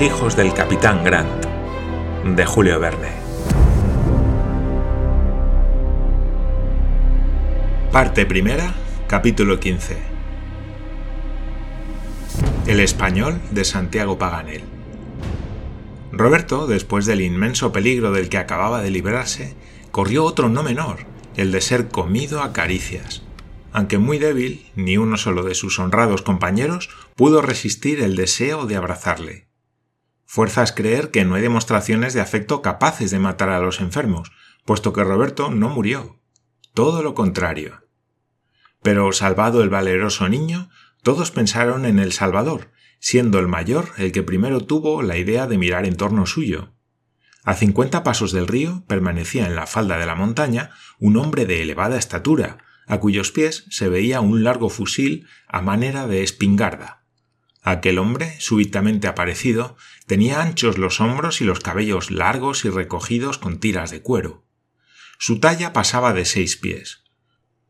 Hijos del capitán Grant, de Julio Verne. Parte primera, capítulo 15. El español de Santiago Paganel. Roberto, después del inmenso peligro del que acababa de librarse, corrió otro no menor, el de ser comido a caricias. Aunque muy débil, ni uno solo de sus honrados compañeros pudo resistir el deseo de abrazarle. Fuerza es creer que no hay demostraciones de afecto capaces de matar a los enfermos, puesto que Roberto no murió. Todo lo contrario. Pero salvado el valeroso niño, todos pensaron en el Salvador, siendo el mayor el que primero tuvo la idea de mirar en torno suyo. A cincuenta pasos del río permanecía en la falda de la montaña un hombre de elevada estatura, a cuyos pies se veía un largo fusil a manera de espingarda. Aquel hombre, súbitamente aparecido, tenía anchos los hombros y los cabellos largos y recogidos con tiras de cuero. Su talla pasaba de seis pies.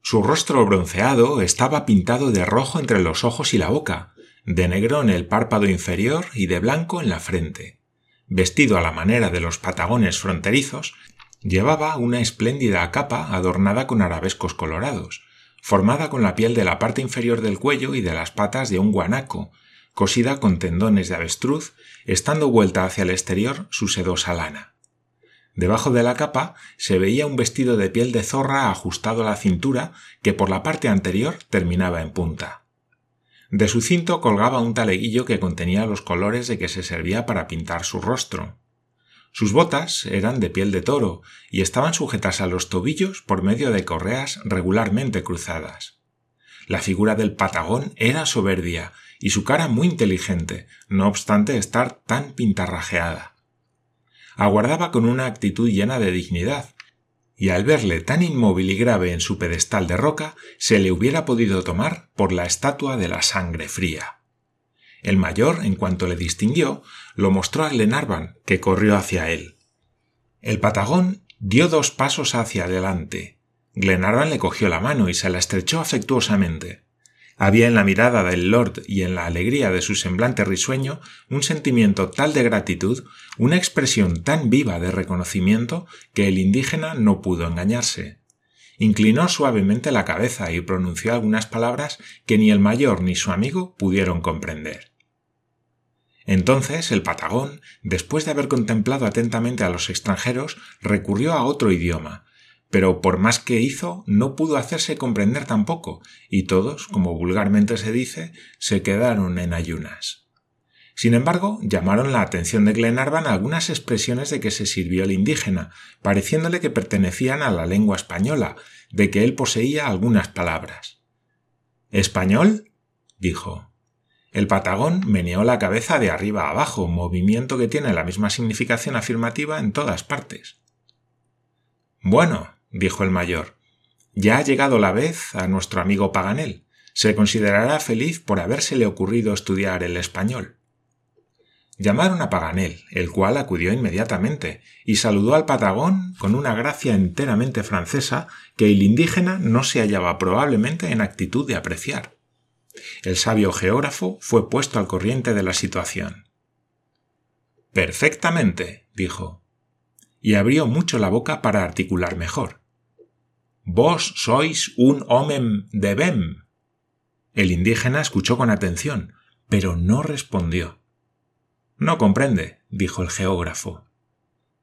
Su rostro bronceado estaba pintado de rojo entre los ojos y la boca, de negro en el párpado inferior y de blanco en la frente. Vestido a la manera de los patagones fronterizos, llevaba una espléndida capa adornada con arabescos colorados, formada con la piel de la parte inferior del cuello y de las patas de un guanaco, cosida con tendones de avestruz, estando vuelta hacia el exterior su sedosa lana. Debajo de la capa se veía un vestido de piel de zorra ajustado a la cintura que por la parte anterior terminaba en punta. De su cinto colgaba un taleguillo que contenía los colores de que se servía para pintar su rostro. Sus botas eran de piel de toro y estaban sujetas a los tobillos por medio de correas regularmente cruzadas. La figura del patagón era soberbia y su cara muy inteligente, no obstante estar tan pintarrajeada. Aguardaba con una actitud llena de dignidad, y al verle tan inmóvil y grave en su pedestal de roca, se le hubiera podido tomar por la estatua de la sangre fría. El mayor, en cuanto le distinguió, lo mostró a Glenarvan, que corrió hacia él. El patagón dio dos pasos hacia adelante. Glenarvan le cogió la mano y se la estrechó afectuosamente. Había en la mirada del lord y en la alegría de su semblante risueño un sentimiento tal de gratitud, una expresión tan viva de reconocimiento, que el indígena no pudo engañarse. Inclinó suavemente la cabeza y pronunció algunas palabras que ni el mayor ni su amigo pudieron comprender. Entonces el patagón, después de haber contemplado atentamente a los extranjeros, recurrió a otro idioma, pero por más que hizo, no pudo hacerse comprender tampoco, y todos, como vulgarmente se dice, se quedaron en ayunas. Sin embargo, llamaron la atención de Glenarvan algunas expresiones de que se sirvió el indígena, pareciéndole que pertenecían a la lengua española, de que él poseía algunas palabras. ¿Español? dijo. El patagón meneó la cabeza de arriba a abajo, movimiento que tiene la misma significación afirmativa en todas partes. Bueno, dijo el mayor. Ya ha llegado la vez a nuestro amigo Paganel. Se considerará feliz por habérsele ocurrido estudiar el español. Llamaron a Paganel, el cual acudió inmediatamente, y saludó al patagón con una gracia enteramente francesa que el indígena no se hallaba probablemente en actitud de apreciar. El sabio geógrafo fue puesto al corriente de la situación. Perfectamente, dijo, y abrió mucho la boca para articular mejor. Vos sois un homem de Bem. El indígena escuchó con atención, pero no respondió. No comprende, dijo el geógrafo.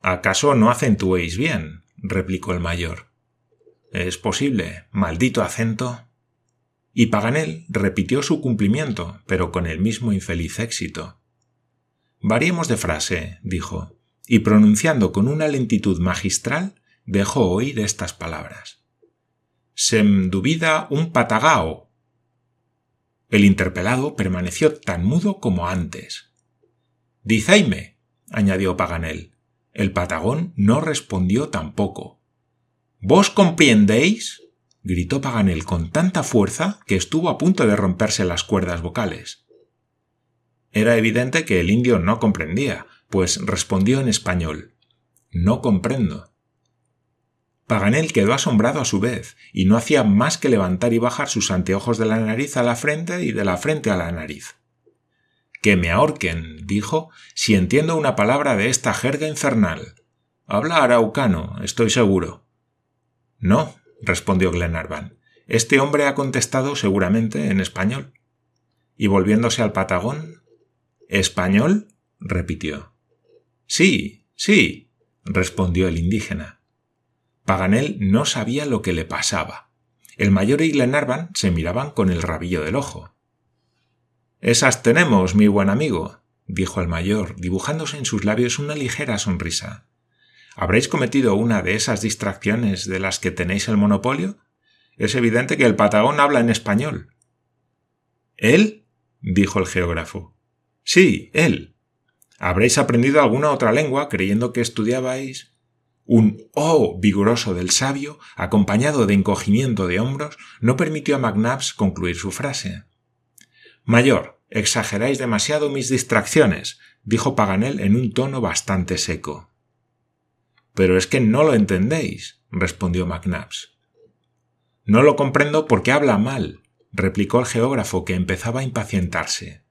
¿Acaso no acentuéis bien? replicó el mayor. Es posible, maldito acento. Y Paganel repitió su cumplimiento, pero con el mismo infeliz éxito. Variemos de frase, dijo, y pronunciando con una lentitud magistral, dejó oír estas palabras sem dubida un patagao. El interpelado permaneció tan mudo como antes. Diceime, añadió Paganel. El patagón no respondió tampoco. ¿Vos compriendéis? gritó Paganel con tanta fuerza que estuvo a punto de romperse las cuerdas vocales. Era evidente que el indio no comprendía, pues respondió en español No comprendo. Paganel quedó asombrado a su vez, y no hacía más que levantar y bajar sus anteojos de la nariz a la frente y de la frente a la nariz. Que me ahorquen, dijo, si entiendo una palabra de esta jerga infernal. Habla araucano, estoy seguro. No, respondió Glenarvan. Este hombre ha contestado seguramente en español. Y volviéndose al patagón. ¿Español? repitió. Sí, sí, respondió el indígena. Paganel no sabía lo que le pasaba. El mayor y Glenarvan se miraban con el rabillo del ojo. Esas tenemos, mi buen amigo, dijo el mayor, dibujándose en sus labios una ligera sonrisa. ¿Habréis cometido una de esas distracciones de las que tenéis el monopolio? Es evidente que el patagón habla en español. ¿Él? dijo el geógrafo. Sí, él. ¿Habréis aprendido alguna otra lengua creyendo que estudiabais? Un oh vigoroso del sabio, acompañado de encogimiento de hombros, no permitió a McNabbs concluir su frase. Mayor, exageráis demasiado mis distracciones, dijo Paganel en un tono bastante seco. Pero es que no lo entendéis, respondió McNabbs. No lo comprendo porque habla mal, replicó el geógrafo que empezaba a impacientarse.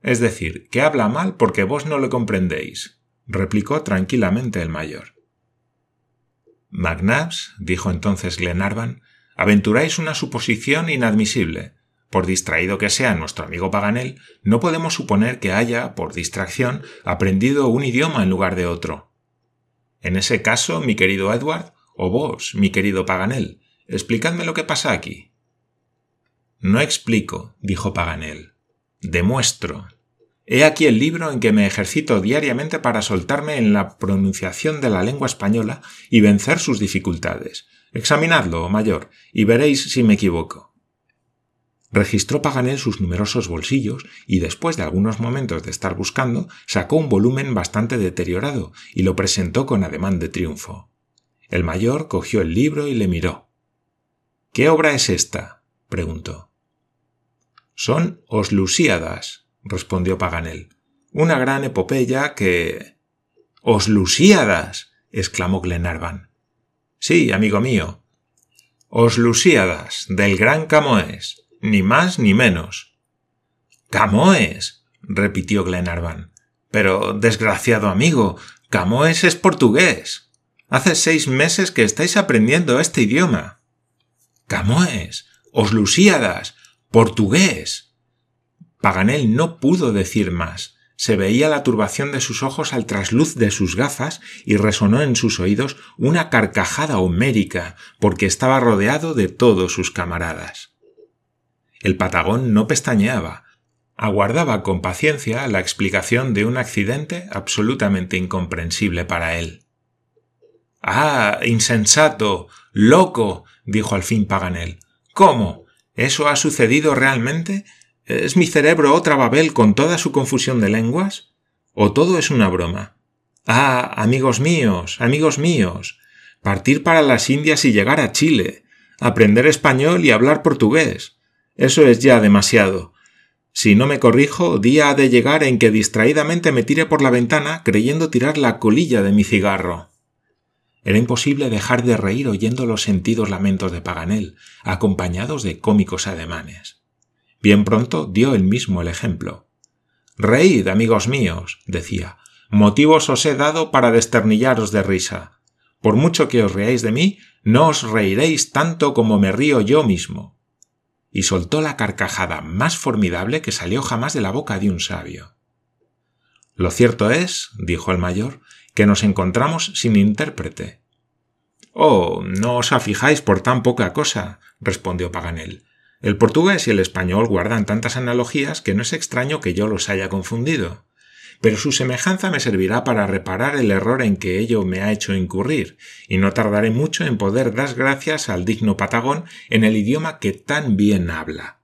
Es decir, que habla mal porque vos no lo comprendéis, replicó tranquilamente el mayor. McNabbs, dijo entonces Glenarvan, aventuráis una suposición inadmisible. Por distraído que sea nuestro amigo Paganel, no podemos suponer que haya, por distracción, aprendido un idioma en lugar de otro. En ese caso, mi querido Edward, o vos, mi querido Paganel, explicadme lo que pasa aquí. No explico, dijo Paganel. Demuestro. He aquí el libro en que me ejercito diariamente para soltarme en la pronunciación de la lengua española y vencer sus dificultades. Examinadlo, mayor, y veréis si me equivoco. Registró Paganel sus numerosos bolsillos y después de algunos momentos de estar buscando, sacó un volumen bastante deteriorado y lo presentó con ademán de triunfo. El mayor cogió el libro y le miró. ¿Qué obra es esta? preguntó. Son Oslusíadas, respondió Paganel. Una gran epopeya que. Oslusíadas. exclamó Glenarvan. Sí, amigo mío. Oslusíadas, del gran Camoes, ni más ni menos. Camoes. repitió Glenarvan. Pero, desgraciado amigo, Camoes es portugués. Hace seis meses que estáis aprendiendo este idioma. Camoes, Oslusíadas, portugués. Paganel no pudo decir más. Se veía la turbación de sus ojos al trasluz de sus gafas y resonó en sus oídos una carcajada homérica, porque estaba rodeado de todos sus camaradas. El patagón no pestañeaba, aguardaba con paciencia la explicación de un accidente absolutamente incomprensible para él. Ah, insensato, loco, dijo al fin Paganel. ¿Cómo? ¿Eso ha sucedido realmente? ¿Es mi cerebro otra Babel con toda su confusión de lenguas? ¿O todo es una broma? Ah, amigos míos, amigos míos, partir para las Indias y llegar a Chile, aprender español y hablar portugués. Eso es ya demasiado. Si no me corrijo, día ha de llegar en que distraídamente me tire por la ventana creyendo tirar la colilla de mi cigarro. Era imposible dejar de reír oyendo los sentidos lamentos de Paganel, acompañados de cómicos ademanes. Bien pronto dio él mismo el ejemplo. Reíd, amigos míos, decía, motivos os he dado para desternillaros de risa. Por mucho que os reáis de mí, no os reiréis tanto como me río yo mismo. Y soltó la carcajada más formidable que salió jamás de la boca de un sabio. Lo cierto es, dijo el mayor, que nos encontramos sin intérprete. Oh, no os afijáis por tan poca cosa, respondió Paganel. El portugués y el español guardan tantas analogías que no es extraño que yo los haya confundido. Pero su semejanza me servirá para reparar el error en que ello me ha hecho incurrir, y no tardaré mucho en poder dar gracias al digno Patagón en el idioma que tan bien habla.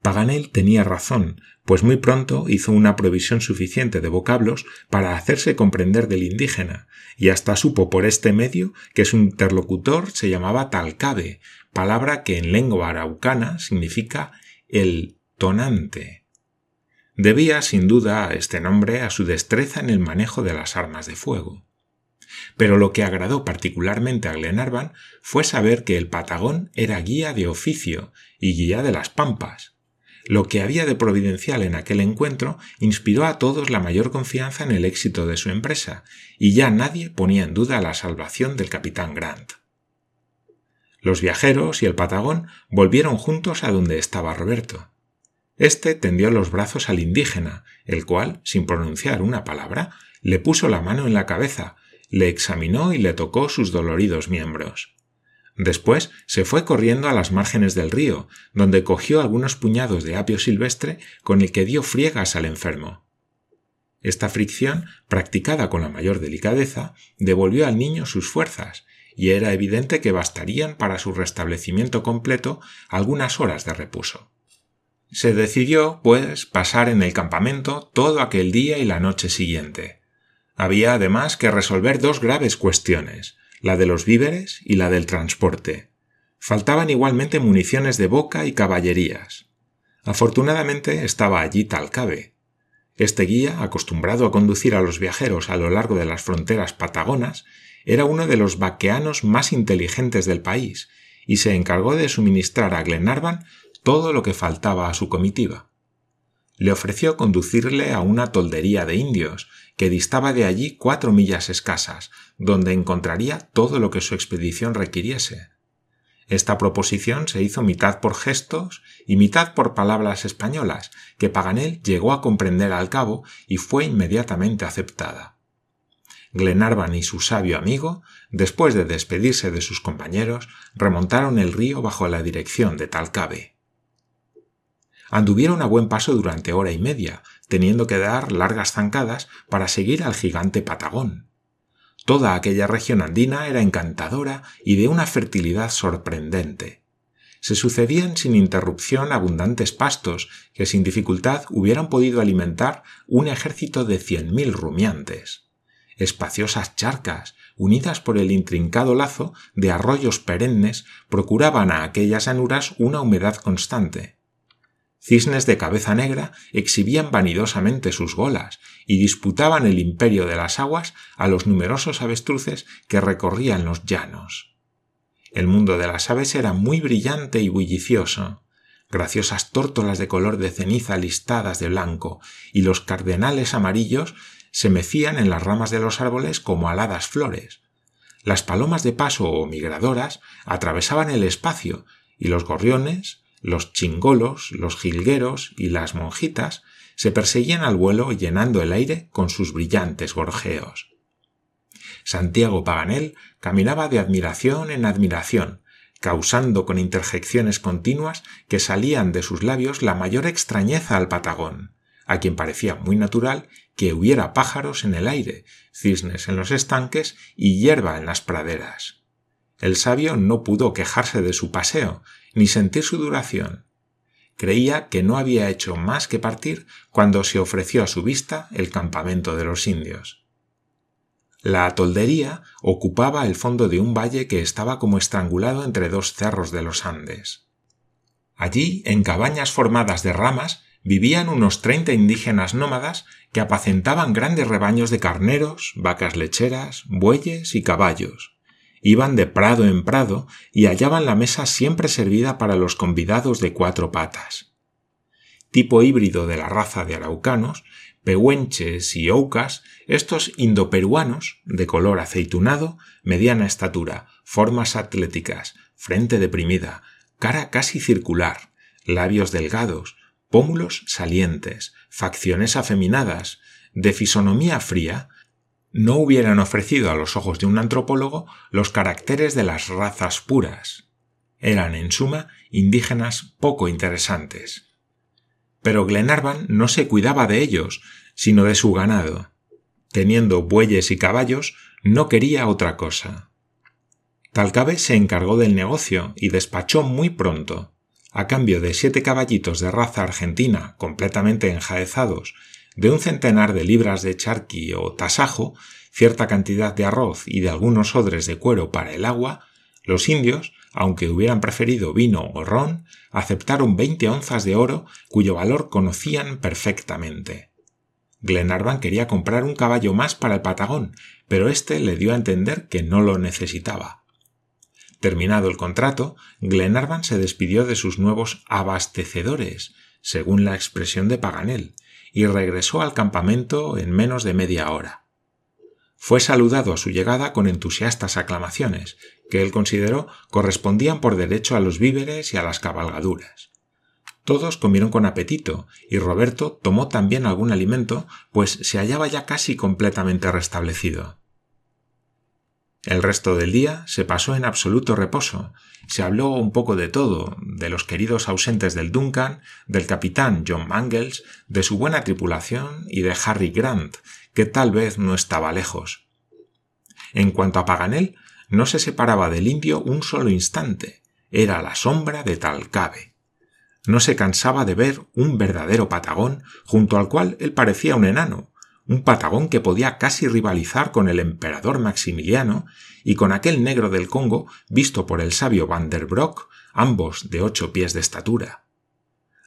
Paganel tenía razón, pues muy pronto hizo una provisión suficiente de vocablos para hacerse comprender del indígena, y hasta supo por este medio que su interlocutor se llamaba Talcabe, palabra que en lengua araucana significa el tonante. Debía, sin duda, este nombre a su destreza en el manejo de las armas de fuego. Pero lo que agradó particularmente a Glenarvan fue saber que el Patagón era guía de oficio y guía de las pampas, Lo que había de providencial en aquel encuentro inspiró a todos la mayor confianza en el éxito de su empresa, y ya nadie ponía en duda la salvación del capitán Grant. Los viajeros y el patagón volvieron juntos a donde estaba Roberto. Este tendió los brazos al indígena, el cual, sin pronunciar una palabra, le puso la mano en la cabeza, le examinó y le tocó sus doloridos miembros. Después se fue corriendo a las márgenes del río, donde cogió algunos puñados de apio silvestre con el que dio friegas al enfermo. Esta fricción, practicada con la mayor delicadeza, devolvió al niño sus fuerzas, y era evidente que bastarían para su restablecimiento completo algunas horas de reposo. Se decidió, pues, pasar en el campamento todo aquel día y la noche siguiente. Había además que resolver dos graves cuestiones, la de los víveres y la del transporte. Faltaban igualmente municiones de boca y caballerías. Afortunadamente estaba allí Talcabe. Este guía, acostumbrado a conducir a los viajeros a lo largo de las fronteras patagonas, era uno de los vaqueanos más inteligentes del país y se encargó de suministrar a Glenarvan todo lo que faltaba a su comitiva. Le ofreció conducirle a una toldería de indios que distaba de allí cuatro millas escasas, donde encontraría todo lo que su expedición requiriese. Esta proposición se hizo mitad por gestos y mitad por palabras españolas, que Paganel llegó a comprender al cabo y fue inmediatamente aceptada. Glenarvan y su sabio amigo, después de despedirse de sus compañeros, remontaron el río bajo la dirección de Talcabe. Anduvieron a buen paso durante hora y media, teniendo que dar largas zancadas para seguir al gigante Patagón. Toda aquella región andina era encantadora y de una fertilidad sorprendente. Se sucedían sin interrupción abundantes pastos que sin dificultad hubieran podido alimentar un ejército de cien mil rumiantes. Espaciosas charcas, unidas por el intrincado lazo de arroyos perennes, procuraban a aquellas llanuras una humedad constante. Cisnes de cabeza negra exhibían vanidosamente sus golas y disputaban el imperio de las aguas a los numerosos avestruces que recorrían los llanos. El mundo de las aves era muy brillante y bullicioso. Graciosas tórtolas de color de ceniza listadas de blanco y los cardenales amarillos se mecían en las ramas de los árboles como aladas flores. Las palomas de paso o migradoras atravesaban el espacio y los gorriones, los chingolos, los jilgueros y las monjitas se perseguían al vuelo llenando el aire con sus brillantes gorjeos. Santiago Paganel caminaba de admiración en admiración, causando con interjecciones continuas que salían de sus labios la mayor extrañeza al Patagón, a quien parecía muy natural que hubiera pájaros en el aire, cisnes en los estanques y hierba en las praderas. El sabio no pudo quejarse de su paseo, ni sentir su duración. Creía que no había hecho más que partir cuando se ofreció a su vista el campamento de los indios. La toldería ocupaba el fondo de un valle que estaba como estrangulado entre dos cerros de los Andes. Allí, en cabañas formadas de ramas, vivían unos treinta indígenas nómadas que apacentaban grandes rebaños de carneros, vacas lecheras, bueyes y caballos. Iban de prado en prado y hallaban la mesa siempre servida para los convidados de cuatro patas. Tipo híbrido de la raza de araucanos, pehuenches y oucas, estos indoperuanos, de color aceitunado, mediana estatura, formas atléticas, frente deprimida, cara casi circular, labios delgados, pómulos salientes, facciones afeminadas, de fisonomía fría, no hubieran ofrecido a los ojos de un antropólogo los caracteres de las razas puras. Eran, en suma, indígenas poco interesantes. Pero Glenarvan no se cuidaba de ellos, sino de su ganado. Teniendo bueyes y caballos, no quería otra cosa. Talcabe se encargó del negocio y despachó muy pronto. A cambio de siete caballitos de raza argentina completamente enjaezados de un centenar de libras de charqui o tasajo, cierta cantidad de arroz y de algunos odres de cuero para el agua, los indios, aunque hubieran preferido vino o ron, aceptaron veinte onzas de oro cuyo valor conocían perfectamente. Glenarvan quería comprar un caballo más para el Patagón, pero éste le dio a entender que no lo necesitaba. Terminado el contrato, Glenarvan se despidió de sus nuevos abastecedores, según la expresión de Paganel, y regresó al campamento en menos de media hora. Fue saludado a su llegada con entusiastas aclamaciones, que él consideró correspondían por derecho a los víveres y a las cabalgaduras. Todos comieron con apetito, y Roberto tomó también algún alimento, pues se hallaba ya casi completamente restablecido. El resto del día se pasó en absoluto reposo. Se habló un poco de todo, de los queridos ausentes del Duncan, del capitán John Mangles, de su buena tripulación y de Harry Grant, que tal vez no estaba lejos. En cuanto a Paganel, no se separaba del indio un solo instante. Era la sombra de Talcabe. No se cansaba de ver un verdadero patagón junto al cual él parecía un enano, un patagón que podía casi rivalizar con el emperador Maximiliano y con aquel negro del Congo visto por el sabio Van der ambos de ocho pies de estatura.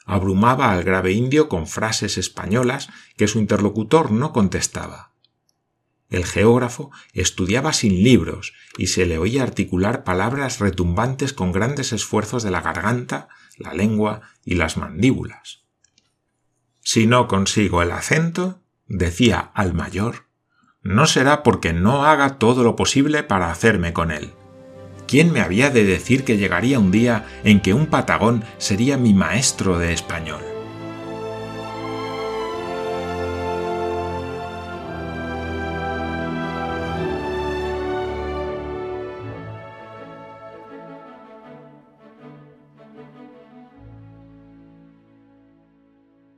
Abrumaba al grave indio con frases españolas que su interlocutor no contestaba. El geógrafo estudiaba sin libros y se le oía articular palabras retumbantes con grandes esfuerzos de la garganta, la lengua y las mandíbulas. Si no consigo el acento, decía al mayor, no será porque no haga todo lo posible para hacerme con él. ¿Quién me había de decir que llegaría un día en que un patagón sería mi maestro de español?